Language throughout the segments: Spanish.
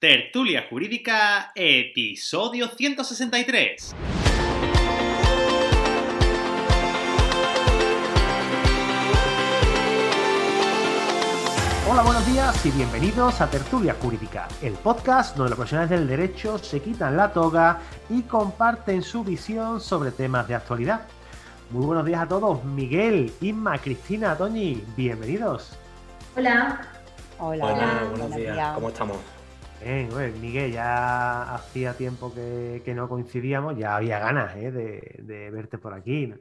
Tertulia Jurídica, episodio 163. Hola, buenos días y bienvenidos a Tertulia Jurídica, el podcast donde los profesionales del derecho se quitan la toga y comparten su visión sobre temas de actualidad. Muy buenos días a todos, Miguel, Inma, Cristina, Toñi, bienvenidos. Hola. Hola, Hola, buenos días. ¿Cómo estamos? Bien, bueno, Miguel, ya hacía tiempo que, que no coincidíamos, ya había ganas ¿eh? de, de verte por aquí. ¿no?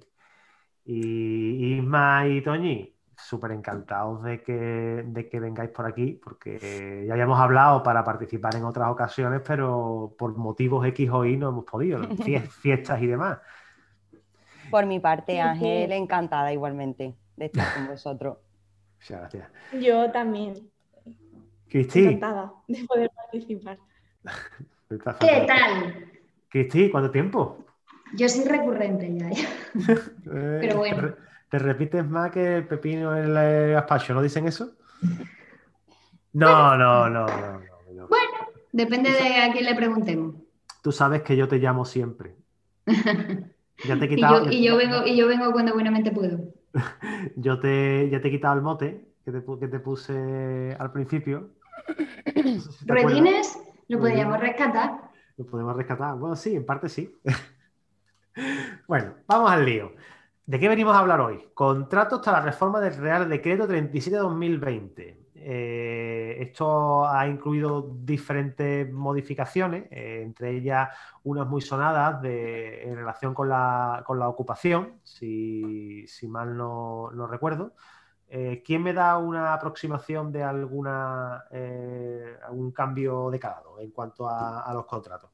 Y Isma y Toñi, súper encantados de que, de que vengáis por aquí, porque ya habíamos hablado para participar en otras ocasiones, pero por motivos X o Y no hemos podido, fiestas y demás. Por mi parte, Ángel, encantada igualmente de estar con vosotros. Muchas gracias. Yo también. Cristi, Encantada de poder participar. ¿Qué tal? Cristi, ¿cuánto tiempo? Yo soy recurrente ya. ya. Eh, Pero bueno. ¿Te, re- te repites más que el pepino en el gazpacho? ¿No dicen eso? No, no, no, no, no, no. Bueno, depende de a quién le preguntemos. Tú sabes que yo te llamo siempre. Ya te he Y quitado. yo, y yo vengo, y yo vengo cuando buenamente puedo. yo te, ya te he quitado el mote que te, que te puse al principio. Ruedines lo podríamos rescatar. Lo podemos rescatar. Bueno, sí, en parte sí. bueno, vamos al lío. ¿De qué venimos a hablar hoy? Contratos tras la reforma del Real Decreto 37-2020. Eh, esto ha incluido diferentes modificaciones, eh, entre ellas unas muy sonadas de- en relación con la, con la ocupación, si, si mal no, no recuerdo. Eh, ¿Quién me da una aproximación de alguna, eh, algún cambio de calado en cuanto a, a los contratos?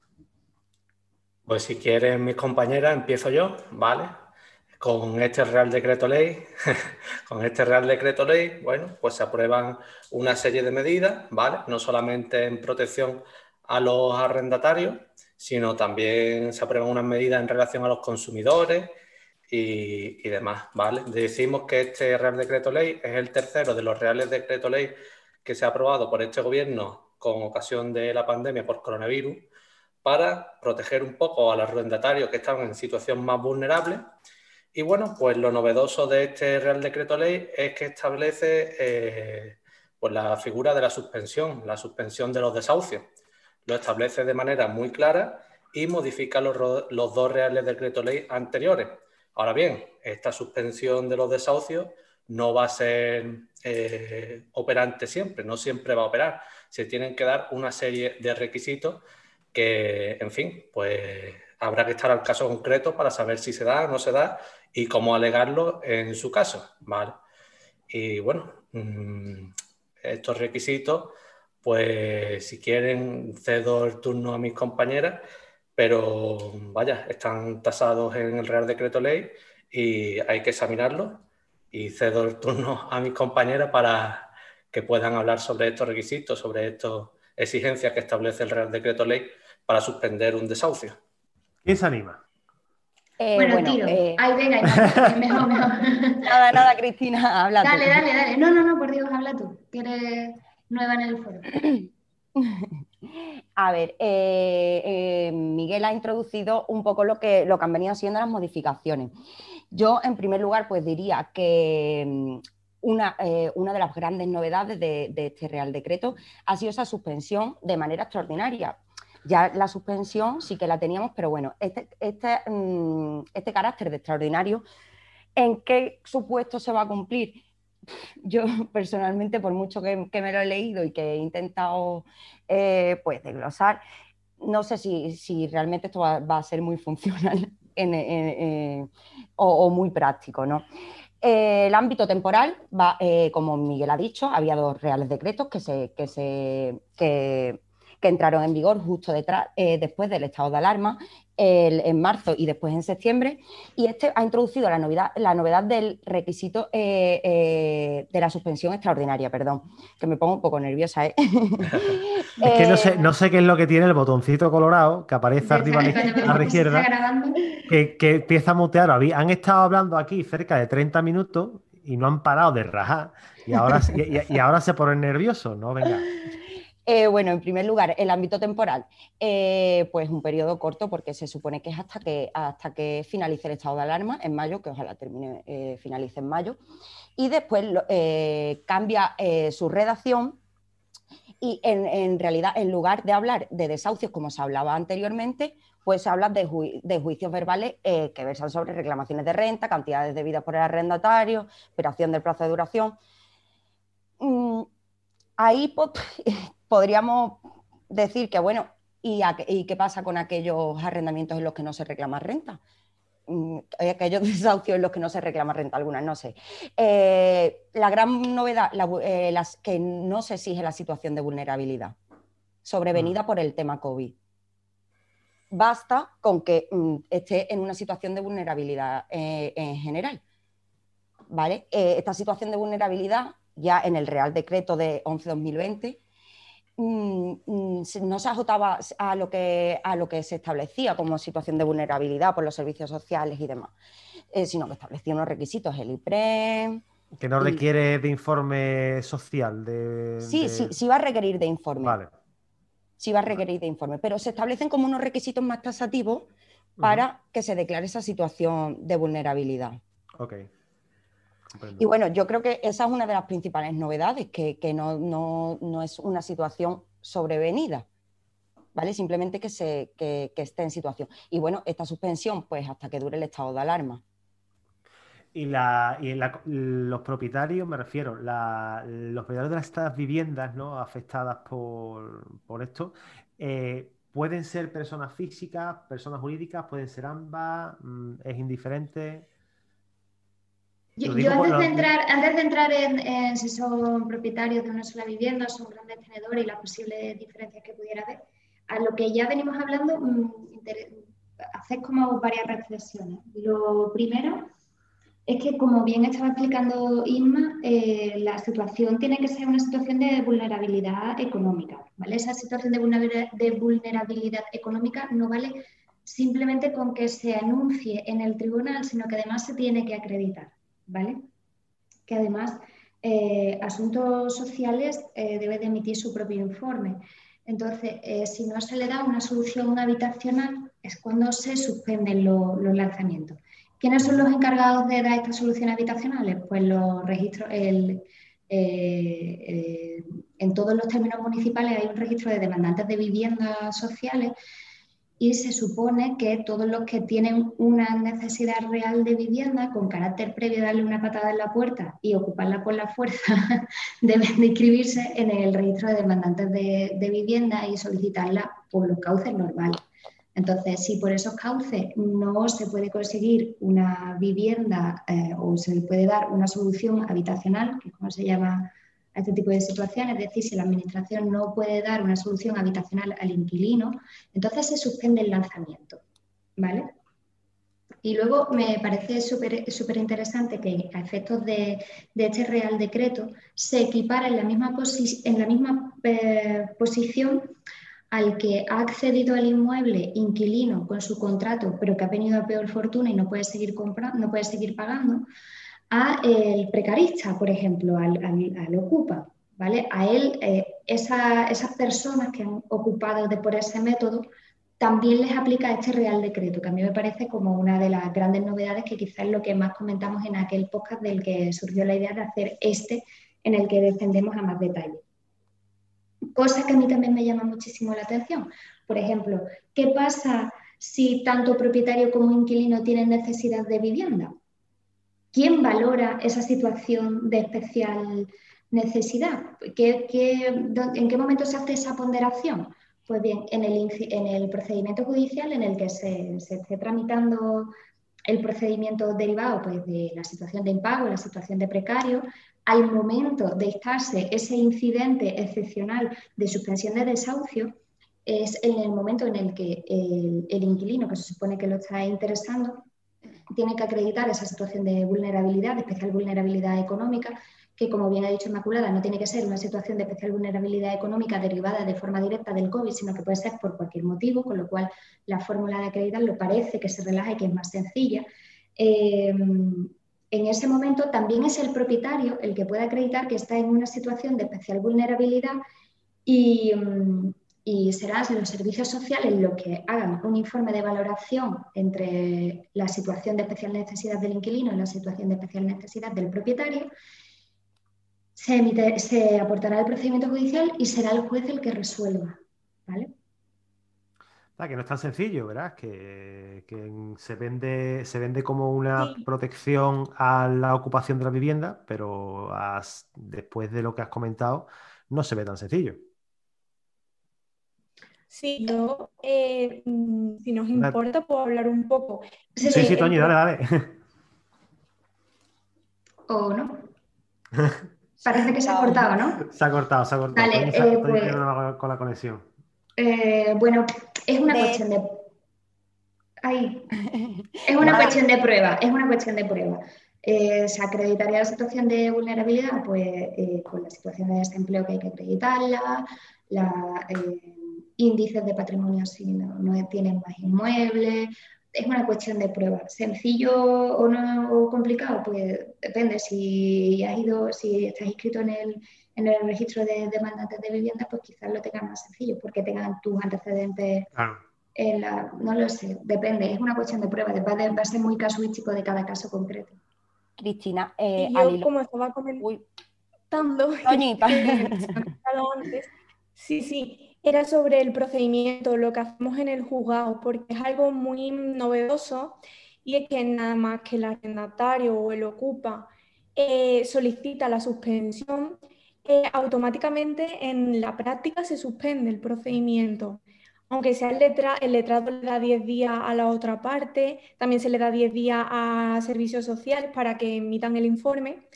Pues si quieren mis compañeras, empiezo yo, ¿vale? Con este Real Decreto Ley, con este Real Decreto Ley, bueno, pues se aprueban una serie de medidas, ¿vale? No solamente en protección a los arrendatarios, sino también se aprueban unas medidas en relación a los consumidores y, demás, ¿vale? Decimos que este Real Decreto Ley es el tercero de los Reales Decreto Ley que se ha aprobado por este gobierno con ocasión de la pandemia por coronavirus para proteger un poco a los arrendatarios que estaban en situación más vulnerable. Y bueno, pues lo novedoso de este Real Decreto Ley es que establece eh, pues la figura de la suspensión, la suspensión de los desahucios. Lo establece de manera muy clara y modifica los, los dos Reales Decreto Ley anteriores. Ahora bien, esta suspensión de los desahucios no va a ser eh, operante siempre, no siempre va a operar. Se tienen que dar una serie de requisitos que, en fin, pues habrá que estar al caso concreto para saber si se da o no se da y cómo alegarlo en su caso, ¿vale? Y bueno, mm, estos requisitos, pues si quieren cedo el turno a mis compañeras, pero vaya, están tasados en el Real Decreto Ley y hay que examinarlos y cedo el turno a mis compañeras para que puedan hablar sobre estos requisitos, sobre estas exigencias que establece el Real Decreto Ley para suspender un desahucio. ¿Quién se anima? Eh, bueno, bueno, tiro. eh, Ay, venga, mejor, mejor. nada, nada, Cristina, habla tú. Dale, dale, dale. No, no, no, por Dios, habla tú, que eres nueva en el foro. A ver, eh, eh, Miguel ha introducido un poco lo que, lo que han venido siendo las modificaciones. Yo, en primer lugar, pues diría que mm, una, eh, una de las grandes novedades de, este Real Decreto ha sido esa suspensión de manera extraordinaria. Ya la suspensión sí que la teníamos, pero bueno, este, este, mm, este carácter de extraordinario, ¿en qué supuesto se va a cumplir? Yo personalmente, por mucho que, me lo he leído y que he intentado eh, pues desglosar, no sé si, si realmente esto va, a ser muy funcional en- o, muy práctico, ¿no? Eh, el ámbito temporal va, eh, como Miguel ha dicho, había dos reales decretos que, se, que, se, que, que entraron en vigor justo detrás, eh, después del estado de alarma el- en marzo y después en septiembre. Y este ha introducido la novedad, la novedad del requisito eh, eh, de la suspensión extraordinaria, perdón, que me pongo un poco nerviosa. ¿eh? Es que no sé, no sé qué es lo que tiene el botoncito colorado que aparece arriba a la, a izquierda. que, que empieza a mutear. Han estado hablando aquí cerca de 30 minutos y no han parado de rajar. Y ahora, y ahora se ponen nerviosos, ¿no? Venga. Eh, bueno, en primer lugar, el ámbito temporal, eh, pues un periodo corto porque se supone que es hasta que, hasta que finalice el estado de alarma en mayo, que ojalá termine, eh, finalice en mayo, y después eh, cambia su redacción y en, realidad en lugar de hablar de desahucios como se hablaba anteriormente, pues se habla de, ju- de juicios verbales que versan sobre reclamaciones de renta, cantidades debidas por el arrendatario, operación del plazo de duración. Mm, ahí podríamos decir que, bueno, ¿y, qué pasa con aquellos arrendamientos en los que no se reclama renta? Mm, aquellos desahucios en los que no se reclama renta, algunas no sé. Eh, la gran novedad, la eh, las, que no se exige la situación de vulnerabilidad sobrevenida por el tema COVID. Basta con que mm, esté en una situación de vulnerabilidad eh, en general. ¿Vale? Esta situación de vulnerabilidad, ya en el Real Decreto de 11-2020, mm, mm, no se ajustaba a lo, que, a lo que se establecía como situación de vulnerabilidad por los servicios sociales y demás, eh, sino que establecía unos requisitos, el IPREM. Que no Y- requiere de informe social. De, Sí, de- sí, sí va a requerir de informe. Vale. sí va a requerir de informe, pero se establecen como unos requisitos más tasativos para que se declare esa situación de vulnerabilidad. Ok. Comprendo. Y bueno, yo creo que esa es una de las principales novedades, que, que no, no- no es una situación sobrevenida, ¿vale? Simplemente que, se, que, que esté en situación. Y bueno, esta suspensión, pues hasta que dure el estado de alarma. Y, la, y la- los propietarios, me refiero, la- los propietarios de estas viviendas ¿no? afectadas por, por esto, eh, pueden ser personas físicas, personas jurídicas, pueden ser ambas, mm, es indiferente. Yo, antes, de entrar, antes de entrar en, en si son propietarios de una sola vivienda, son grandes tenedores y las posibles diferencias que pudiera haber, a lo que ya venimos hablando, mm, hacer como varias reflexiones. Lo primero es que, como bien estaba explicando Isma, eh, la situación tiene que ser una situación de vulnerabilidad económica. ¿vale? Esa situación de vulnera- de vulnerabilidad económica no vale simplemente con que se anuncie en el tribunal, sino que además se tiene que acreditar. ¿Vale? Que además eh, Asuntos Sociales eh, debe de emitir su propio informe. Entonces, eh, si no se le da una solución habitacional, es cuando se suspenden lo- los lanzamientos. ¿Quiénes son los encargados de dar estas soluciones habitacionales? Pues los registros, el, en todos los términos municipales hay un registro de demandantes de viviendas sociales y se supone que todos los que tienen una necesidad real de vivienda con carácter previo a darle una patada en la puerta y ocuparla por la fuerza deben de inscribirse en el registro de demandantes de, de vivienda y solicitarla por los cauces normales. Entonces, si por esos cauces no se puede conseguir una vivienda eh, o se le puede dar una solución habitacional, que es como se llama a este tipo de situaciones, es decir, si la Administración no puede dar una solución habitacional al inquilino, entonces se suspende el lanzamiento. ¿Vale? Y luego me parece súper interesante que a efectos de, este Real Decreto se equipara en la misma, posi- en la misma eh, posición al que ha accedido al inmueble inquilino con su contrato, pero que ha venido a peor fortuna y no puede seguir no puede seguir pagando, a el precarista, por ejemplo, al, al- al ocupa. ¿vale? A él, eh, esa- esas personas que han ocupado de por ese método, también les aplica este Real Decreto, que a mí me parece como una de las grandes novedades que quizás es lo que más comentamos en aquel podcast del que surgió la idea de hacer este, en el que descendemos a más detalle. Cosa que a mí también me llama muchísimo la atención. Por ejemplo, ¿qué pasa si tanto propietario como inquilino tienen necesidad de vivienda? ¿Quién valora esa situación de especial necesidad? ¿Qué- qué- dó- ¿En qué momento se hace esa ponderación? Pues bien, en el, procedimiento judicial en el que se, se esté tramitando el procedimiento derivado pues, de la situación de impago, la situación de precario, al momento de estarse ese incidente excepcional de suspensión de desahucio, es en el momento en el que el, inquilino, que se supone que lo está interesando, tiene que acreditar esa situación de vulnerabilidad, de especial vulnerabilidad económica, que como bien ha dicho Inmaculada, no tiene que ser una situación de especial vulnerabilidad económica derivada de forma directa del COVID, sino que puede ser por cualquier motivo, con lo cual la fórmula de acreditar lo parece que se relaja y que es más sencilla. Eh, en ese momento también es el propietario el que puede acreditar que está en una situación de especial vulnerabilidad y, mm, y serán los servicios sociales los que hagan un informe de valoración entre la situación de especial necesidad del inquilino y la situación de especial necesidad del propietario. Se, se aportará el procedimiento judicial y será el juez el que resuelva. ¿vale? que no es tan sencillo, ¿verdad? Que, se, vende, se vende como una protección a la ocupación de la vivienda, pero después de lo que has comentado, no se ve tan sencillo. Sí, yo, eh, mm, si nos importa, puedo hablar un poco. Sí, sí, Toñi, dale, dale. ¿O no? Parece que se ha cortado, ¿no? Se ha cortado, se ha cortado. Vale, eh, pues con la conexión. Eh, bueno, es una cuestión de. Es una cuestión de prueba, es una cuestión de prueba. Eh, ¿Se acreditaría la situación de vulnerabilidad? Pues eh, con la situación de desempleo que hay que acreditarla, la, índices de patrimonio si no, no, tienen más inmuebles. Es una cuestión de prueba. ¿Sencillo o no o complicado? Pues depende. Si has ido, si estás inscrito en el, en el registro de demandantes de vivienda, pues quizás lo tengan más sencillo, porque tengan tus antecedentes. En la, no lo sé, depende, es una cuestión de prueba, va, a ser muy casuístico de cada caso concreto. Cristina, eh, yo como estaba comentando, antes, sí, sí, era sobre el procedimiento, lo que hacemos en el juzgado, porque es algo muy novedoso y es que nada más que el arrendatario o el ocupa eh, solicita la suspensión, automáticamente en la práctica se suspende el procedimiento. Aunque sea el, letra, el letrado le da 10 días a la otra parte, también se le da 10 días a servicios sociales para que emitan el informe,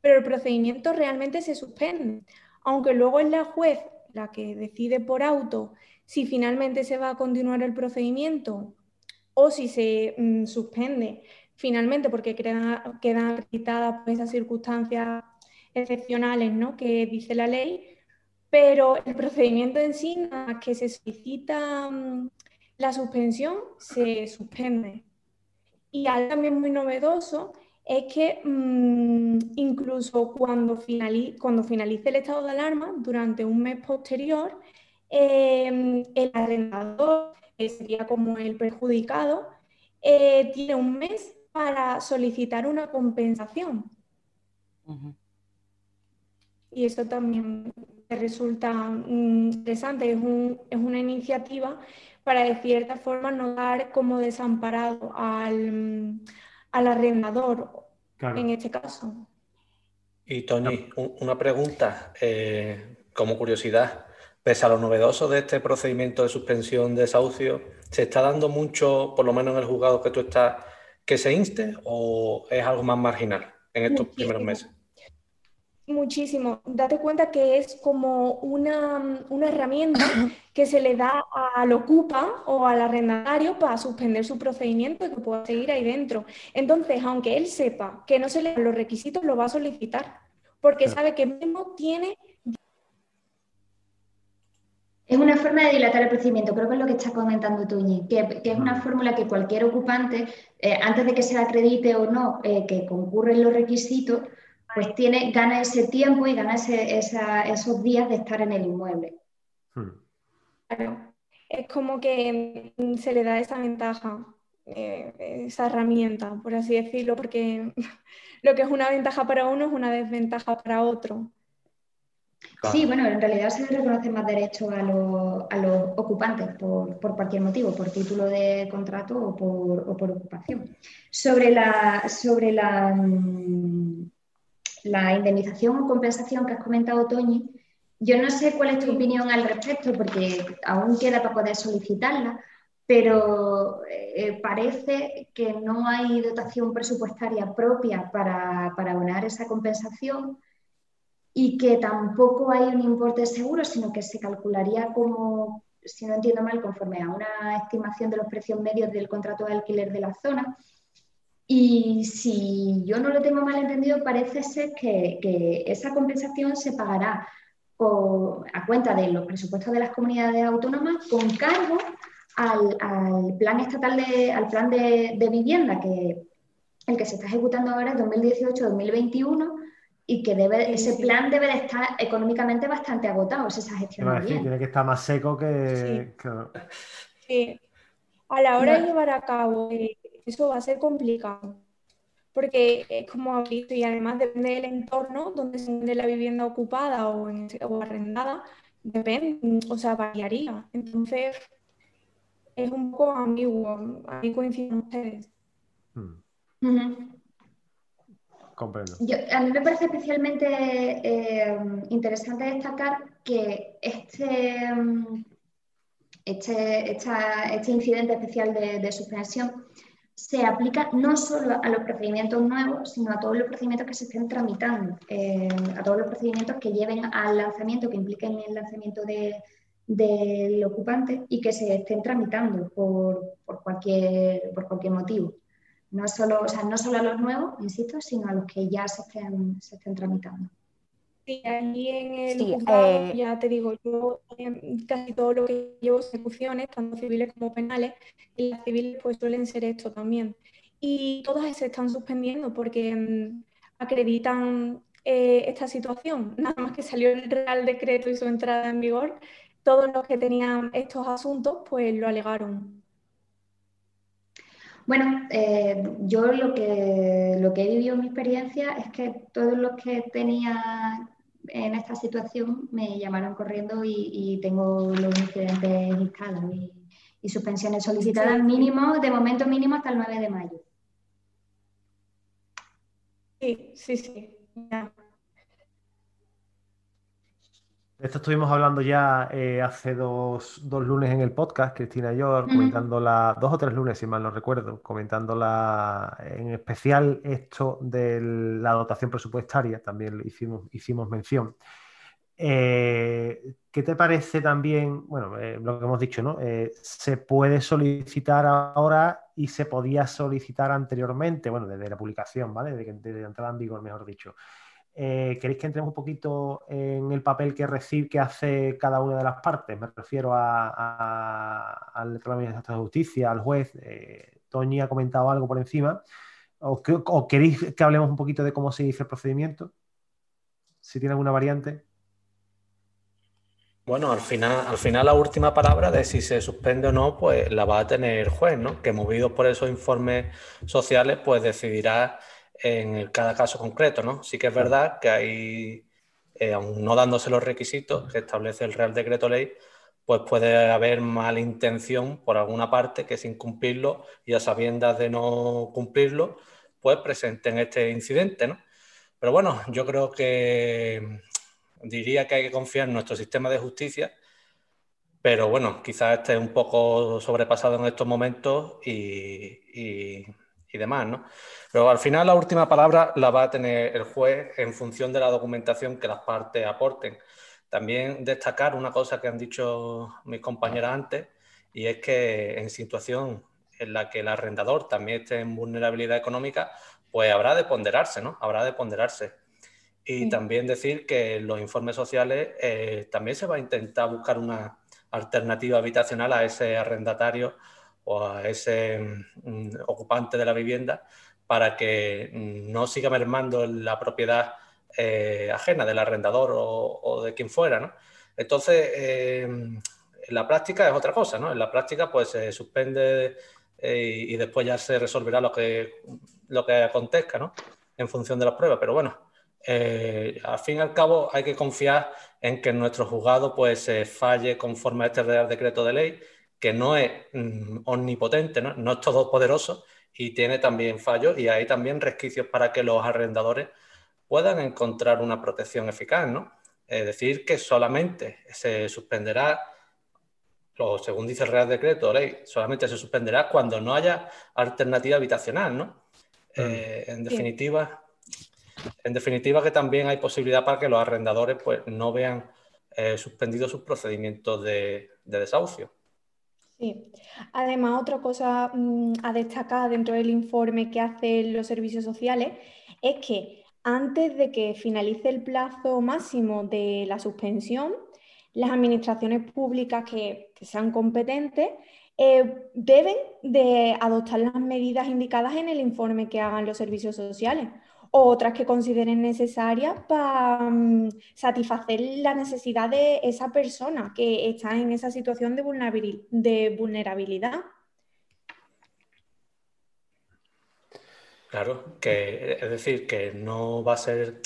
pero el procedimiento realmente se suspende. Aunque luego es la juez la que decide por auto si finalmente se va a continuar el procedimiento o si se mm, suspende finalmente porque quedan, quedan pues, esas circunstancias excepcionales ¿no? que dice la ley, pero el procedimiento en sí, que se solicita mm, la suspensión, se suspende. Y algo también muy novedoso es que mm, incluso cuando, finalice, cuando finalice el estado de alarma, durante un mes posterior, em, el arrendador, que sería como el perjudicado, eh, tiene un mes para solicitar una compensación y eso también resulta mm, interesante. Es, una iniciativa para de cierta forma no dar como desamparado al, mm, arrendador en este caso. Y Tony, una pregunta eh, como curiosidad. Pese a lo novedoso de este procedimiento de suspensión de desahucio, ¿se está dando mucho, por lo menos en el juzgado que tú estás, que se inste o es algo más marginal en estos primeros meses? Muchísimo. Date cuenta que es como una, herramienta que se le da al ocupa o al arrendatario para suspender su procedimiento y que pueda seguir ahí dentro. Entonces, aunque él sepa que no se le dan los requisitos, lo va a solicitar, porque sabe que mismo tiene... Es una forma de dilatar el procedimiento, creo que es lo que está comentando Toñi, que, es una fórmula que cualquier ocupante, eh, antes de que se le acredite o no, eh, que concurren los requisitos, pues tiene, gana ese tiempo y gana esos días de estar en el inmueble. Hmm. Claro, es como que mm, se le da esa ventaja, eh, esa herramienta, por así decirlo, porque lo que es una ventaja para uno es una desventaja para otro. Sí, bueno, en realidad se le reconoce más derechos a, los, ocupantes por, cualquier motivo, por título de contrato o por, ocupación. Sobre la, sobre la, mm, la indemnización o compensación que has comentado, Toñi, yo no sé cuál es tu opinión al respecto, porque aún queda para poder solicitarla, pero eh, parece que no hay dotación presupuestaria propia para, para abonar esa compensación y que tampoco hay un importe seguro, sino que se calcularía como, si no entiendo mal, conforme a una estimación de los precios medios del contrato de alquiler de la zona. Y si yo no lo tengo mal entendido, parece ser que, que esa compensación se pagará a cuenta de los presupuestos de las comunidades autónomas con cargo al, plan estatal de, al plan de, vivienda que el que se está ejecutando ahora es 2018-2021 y que debe, ese plan debe de estar económicamente bastante agotado, esa gestión. tiene que estar más seco que... Sí. A la hora de llevar a cabo eh, eso va a ser complicado, porque es como visto y además depende del entorno donde se vende la vivienda ocupada o, en, o arrendada, depende, o sea, variaría. Entonces, es un poco ambiguo. Ahí coinciden ustedes. Hmm. Comprendo. a mí me parece especialmente eh, interesante destacar que este, este, este incidente especial de, suspensión se aplica no solo a los procedimientos nuevos, sino a todos los procedimientos que se estén tramitando, eh, a todos los procedimientos que lleven al lanzamiento, que impliquen el lanzamiento de, del ocupante y que se estén tramitando por, cualquier, por cualquier motivo. No solo, o sea, no solo a los nuevos, insisto, sino a los que ya se estén, se estén tramitando. Sí, ahí en el juzgado, eh, ya te digo, yo casi todo lo que llevo ejecuciones, tanto civiles como penales, y las civiles pues suelen ser esto también. Y todas se están suspendiendo porque mm, acreditan eh, esta situación. Nada más que salió el Real Decreto y su entrada en vigor, todos los que tenían estos asuntos, pues lo alegaron. Bueno, eh, yo lo que, lo que he vivido en mi experiencia es que todos los que tenía en esta situación me llamaron corriendo y, tengo los incidentes instalados y, suspensiones solicitadas mínimo, de momento mínimo hasta el 9 de mayo. Sí, sí, sí. Esto estuvimos hablando ya eh, hace dos, lunes en el podcast, Cristina y yo, comentando la, dos o tres lunes, si mal no recuerdo, comentando la, en especial esto de la dotación presupuestaria, también hicimos, hicimos mención. Eh, ¿Qué te parece también, bueno, eh, lo que hemos dicho, ¿no? se puede solicitar ahora y se podía solicitar anteriormente, bueno, desde la publicación, ¿vale? Desde, desde entrada en vigor, mejor dicho. Eh, ¿Queréis que entremos un poquito en el papel que recibe, que hace cada una de las partes? Me refiero al Tribunal de Justicia, al juez. Eh, Toñi ha comentado algo por encima. ¿O, queréis que hablemos un poquito de cómo se dice el procedimiento? Si tiene alguna variante. Bueno, al final, al final la última palabra de si se suspende o no, pues la va a tener el juez, ¿no? Que movido por esos informes sociales, pues decidirá en cada caso concreto, ¿no? Sí que es verdad que hay, eh, aún no dándose los requisitos que establece el Real Decreto Ley, pues puede haber mala intención por alguna parte que sin cumplirlo y a sabiendas de no cumplirlo, pues presenten este incidente, ¿no? Pero bueno, yo creo que diría que hay que confiar en nuestro sistema de justicia, pero bueno, quizás esté un poco sobrepasado en estos momentos y, y demás, ¿no? Pero al final la última palabra la va a tener el juez en función de la documentación que las partes aporten. También destacar una cosa que han dicho mis compañeras antes, y es que en situación en la que el arrendador también esté en vulnerabilidad económica, pues habrá de ponderarse, ¿no? Habrá de ponderarse. Y también decir que en los informes sociales eh, también se va a intentar buscar una alternativa habitacional a ese arrendatario a ese mm, ocupante de la vivienda para que no siga mermando la propiedad eh, ajena del arrendador o, de quien fuera, ¿no? Entonces, eh, en la práctica es otra cosa, ¿no? En la práctica, pues se suspende eh, y después ya se resolverá lo que, lo que acontezca, ¿no? En función de las pruebas. Pero bueno, al fin y al cabo hay que confiar en que nuestro juzgado pues se falle conforme a este Real Decreto de Ley, que no es mm, omnipotente, ¿no? no es todopoderoso, y tiene también fallos y hay también resquicios para que los arrendadores puedan encontrar una protección eficaz, ¿no? Es decir, que solamente se suspenderá o según dice el Real Decreto Ley, solamente se suspenderá cuando no haya alternativa habitacional, ¿no? Eh, en definitiva, en definitiva que también hay posibilidad para que los arrendadores pues, no vean eh, suspendidos sus procedimientos de, desahucio. Sí. Además, otra cosa mm, a destacar dentro del informe que hacen los servicios sociales es que antes de que finalice el plazo máximo de la suspensión, las administraciones públicas que, sean competentes eh, deben de adoptar las medidas indicadas en el informe que hagan los servicios sociales o otras que consideren necesarias para mm, satisfacer la necesidad de esa persona que está en esa situación de, vulnerabilidad. Claro, que es decir, que no va a ser...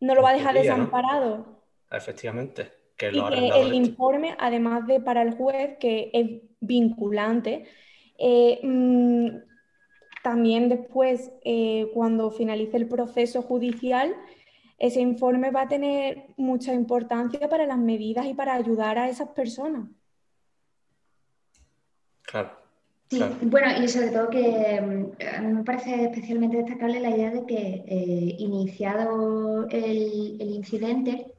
No lo va a dejar desamparado. Efectivamente. Que, el informe, además de para el juez, que es vinculante, eh, mm, también después, eh, cuando finalice el proceso judicial, ese informe va a tener mucha importancia para las medidas y para ayudar a esas personas. Claro. Sí, bueno, y sobre todo que mm, a mí me parece especialmente destacable la idea de que eh, iniciado el, incidente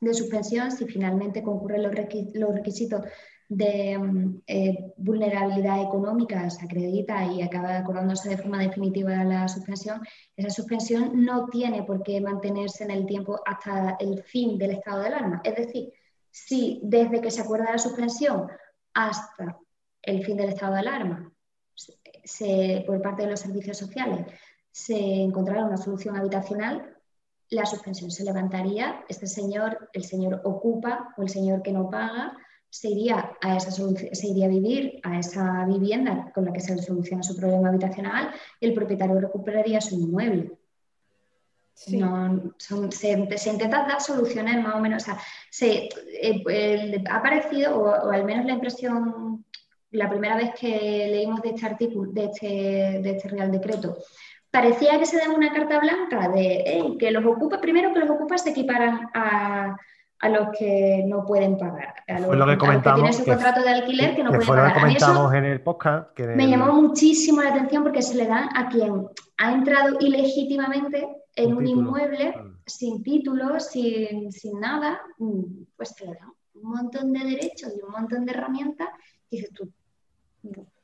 de suspensión, si finalmente concurren los, requisitos de mm, eh, vulnerabilidad económica se acredita y acaba acordándose de forma definitiva la suspensión, esa suspensión no tiene por qué mantenerse en el tiempo hasta el fin del estado de alarma. Es decir, si desde que se acuerda la suspensión hasta el fin del estado de alarma se, por parte de los servicios sociales se encontrara una solución habitacional, la suspensión se levantaría, este señor, el señor ocupa o el señor que no paga, se iría, a esa se iría a vivir a esa vivienda con la que se soluciona su problema habitacional y el propietario recuperaría su inmueble. No, se, intenta dar soluciones más o menos. O sea, se, eh, ha aparecido, o, al menos la impresión, la primera vez que leímos de este artículo, de este, de este Real Decreto, parecía que se daba una carta blanca de que los ocupas, primero que los ocupas se equiparan a, a los que no pueden pagar. A los, lo que, comentamos, tienen su contrato de alquiler que no pueden pagar. Lo que comentamos en el podcast. Me llamó muchísimo la atención porque se le da a quien ha entrado ilegítimamente en un, inmueble sin título, sin, sin, nada, pues se le da un montón de derechos y un montón de herramientas. Y dices tú,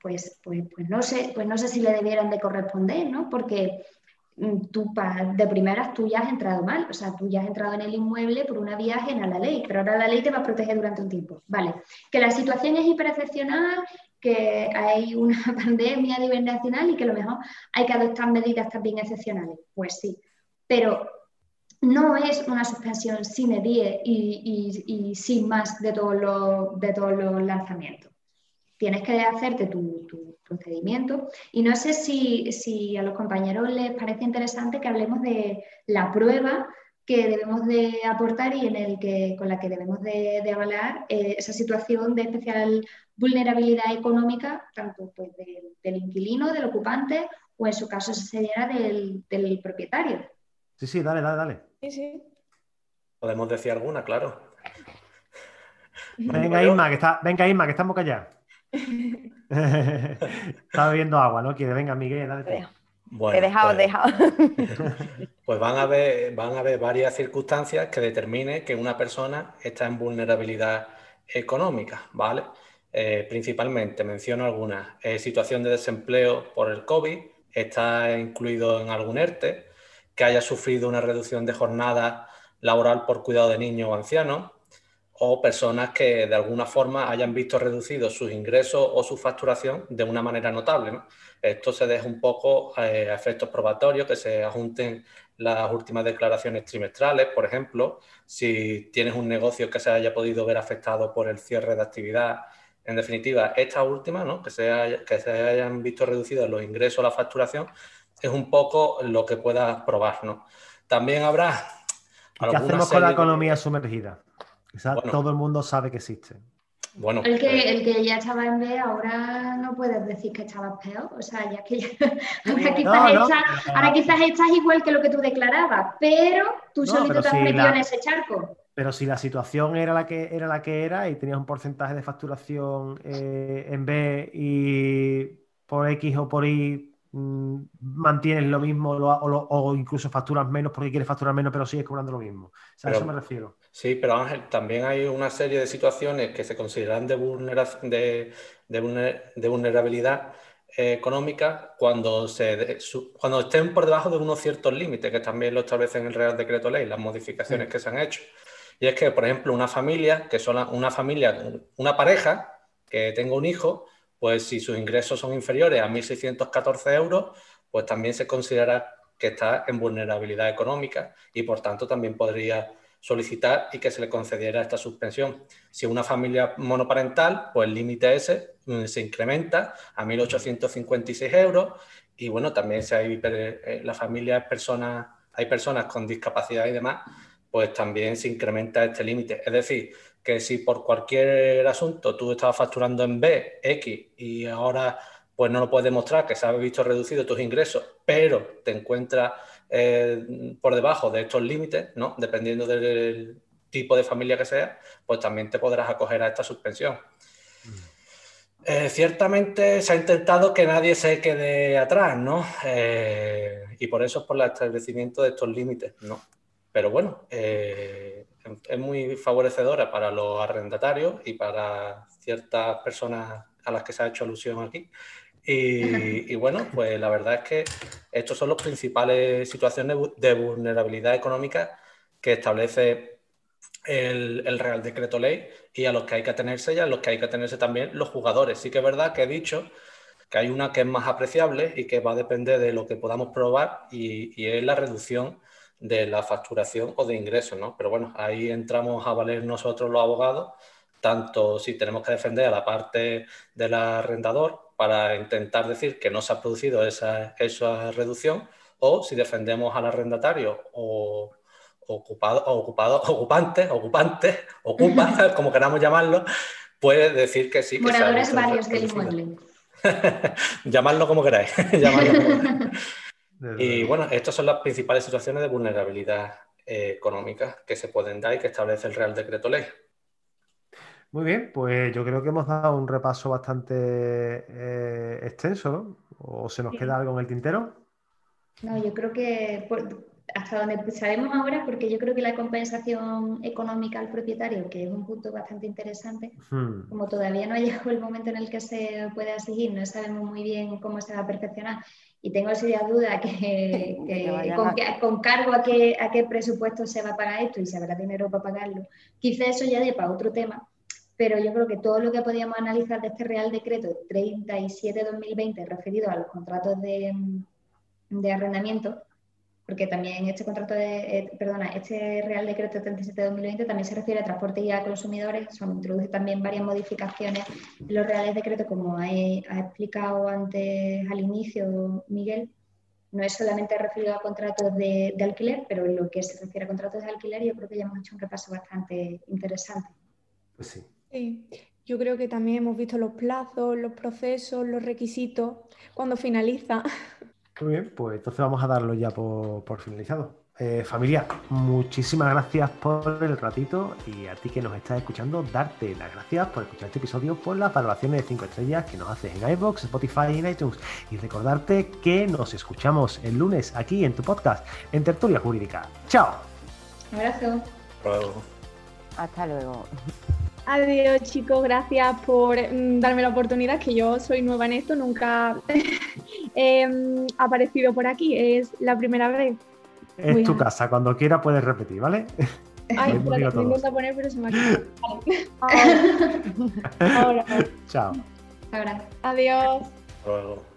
pues, pues, pues, no sé, pues no sé si le debieran de corresponder, ¿no? Porque Mm, tú de primeras tú ya has entrado mal, o sea, tú ya has entrado en el inmueble por una vía ajena a la ley, pero ahora la ley te va a proteger durante un tiempo. Vale, que la situación es hiperexcepcional, que hay una pandemia a nivel nacional y que a lo mejor hay que adoptar medidas también excepcionales. Pues sí, pero no es una suspensión sin die y, y, sin más de todos los, de todos los lanzamientos tienes que hacerte tu, procedimiento. Y no sé si, a los compañeros les parece interesante que hablemos de la prueba que debemos de aportar y en el que, con la que debemos de, avalar eh, esa situación de especial vulnerabilidad económica, tanto pues, del inquilino, del ocupante, o en su caso sería del, del propietario. Sí, sí, dale, dale, dale. Sí, sí. Podemos decir alguna, claro. Venga, Isma, que está, venga, Isma, que estamos callados. Está bebiendo agua, ¿no? Quiere, venga, Miguel, dale. He dejado, pues, dejado. pues van a, haber, van a haber varias circunstancias que determinen que una persona está en vulnerabilidad económica, ¿vale? Eh, principalmente, menciono algunas. Eh, situación de desempleo por el COVID, está incluido en algún ERTE, que haya sufrido una reducción de jornada laboral por cuidado de niños o ancianos, o personas que de alguna forma hayan visto reducidos sus ingresos o su facturación de una manera notable. Esto se deja un poco eh, a efectos probatorios, que se ajunten las últimas declaraciones trimestrales, por ejemplo, si tienes un negocio que se haya podido ver afectado por el cierre de actividad. En definitiva, esta última, ¿no? que, se que se hayan visto reducidos los ingresos o la facturación, es un poco lo que puedas probar. ¿no? También habrá... ¿Qué hacemos con la economía sumergida? Todo el mundo sabe que existe. Bueno, El que, pues, el que ya estaba en B, ahora no puedes decir que estabas peor. O sea, ya que ya, ahora, quizás No, no, estás, pero- ahora quizás estás igual que lo que tú declarabas, pero tú No, solito pero te has si metido la- en ese charco. Pero si la situación era la que era la que era y tenías un porcentaje de facturación eh, en B y por X o por Y mantienes lo mismo o, lo- o incluso facturas menos porque quieres facturar menos, pero sigues cobrando lo mismo. O sea, a Pero- eso me refiero. Sí, pero Ángel, también hay una serie de situaciones que se consideran de, vulnera- de, de vulner- de vulnerabilidad eh, económica cuando, se, su- cuando estén por debajo de unos ciertos límites, que también lo establece en el Real Decreto Ley, las modificaciones Sí. que se han hecho. Y es que, por ejemplo, una familia, que son una familia, una pareja que tenga un hijo, pues si sus ingresos son inferiores a 1.614 euros, pues también se considera que está en vulnerabilidad económica y por tanto también podría solicitar y que se le concediera esta suspensión. Si una familia monoparental, pues el límite ese mm, se incrementa a 1.856 euros y bueno, también si hay eh, la familia personas, hay personas con discapacidad y demás, pues también se incrementa este límite. Es decir, que si por cualquier asunto tú estabas facturando en B, X, y ahora pues no lo puedes demostrar que se han visto reducidos tus ingresos, pero te encuentras eh, por debajo de estos límites, ¿no? Dependiendo del tipo de familia que sea, pues también te podrás acoger a esta suspensión. Eh, ciertamente se ha intentado que nadie se quede atrás, ¿no? Eh, y por eso es por el establecimiento de estos límites, ¿no? Pero bueno, eh, es muy favorecedora para los arrendatarios y para ciertas personas a las que se ha hecho alusión aquí. Y, y bueno, pues la verdad es que estos son las principales situaciones de vulnerabilidad económica que establece el, el Real Decreto Ley y a los que hay que atenerse y a los que hay que atenerse también los jugadores. Sí que es verdad que he dicho que hay una que es más apreciable y que va a depender de lo que podamos probar y, y es la reducción de la facturación o de ingresos, ¿no? Pero bueno, ahí entramos a valer nosotros los abogados, tanto si tenemos que defender a la parte del arrendador para intentar decir que no se ha producido esa, esa reducción, o si defendemos al arrendatario o ocupado, ocupado, ocupante, ocupante, ocupa, como queramos llamarlo, puede decir que sí. Que Moradores varios del inmueble. Llamadlo como queráis. llamadlo como queráis. Y bueno, estas son las principales situaciones de vulnerabilidad eh, económica que se pueden dar y que establece el Real Decreto Ley. Muy bien, pues yo creo que hemos dado un repaso bastante eh, extenso, ¿no? ¿O se nos Sí. queda algo en el tintero? No, yo creo que por- hasta donde sabemos ahora, porque yo creo que la compensación económica al propietario, que es un punto bastante interesante, Hmm. como todavía no ha llegado el momento en el que se puede exigir, no sabemos muy bien cómo se va a perfeccionar y tengo serias dudas que, que con, con cargo a qué, a qué presupuesto se va a pagar esto y si habrá dinero para pagarlo. Quizá eso ya dé para otro tema, pero yo creo que todo lo que podíamos analizar de este Real Decreto 37-2020 referido a los contratos de, de arrendamiento, porque también este contrato de, eh, perdona, este Real Decreto 37-2020 también se refiere a transporte y a consumidores, o sea, introduce también varias modificaciones en los Reales Decretos, como ha, ha explicado antes al inicio Miguel, no es solamente referido a contratos de, de alquiler, pero en lo que se refiere a contratos de alquiler yo creo que ya hemos hecho un repaso bastante interesante. Pues sí. Sí, yo creo que también hemos visto los plazos, los procesos, los requisitos, cuando finaliza. Muy bien, pues entonces vamos a darlo ya por, por finalizado. Eh, familia, muchísimas gracias por el ratito y a ti que nos estás escuchando, darte las gracias por escuchar este episodio, por las valoraciones de 5 estrellas que nos haces en iVoox, Spotify y en iTunes. Y recordarte que nos escuchamos el lunes aquí en tu podcast, en Tertulia Jurídica. ¡Chao! Un abrazo. Luego. Hasta luego. Adiós chicos, gracias por mm, darme la oportunidad, que yo soy nueva en esto, nunca he mm, aparecido por aquí, es la primera vez. Es Muy tu bien. casa, cuando quieras puedes repetir, ¿vale? Ay, me intento poner, pero se me ha. Vale. Ahora, ahora. Chao. Ahora. Adiós. Luego.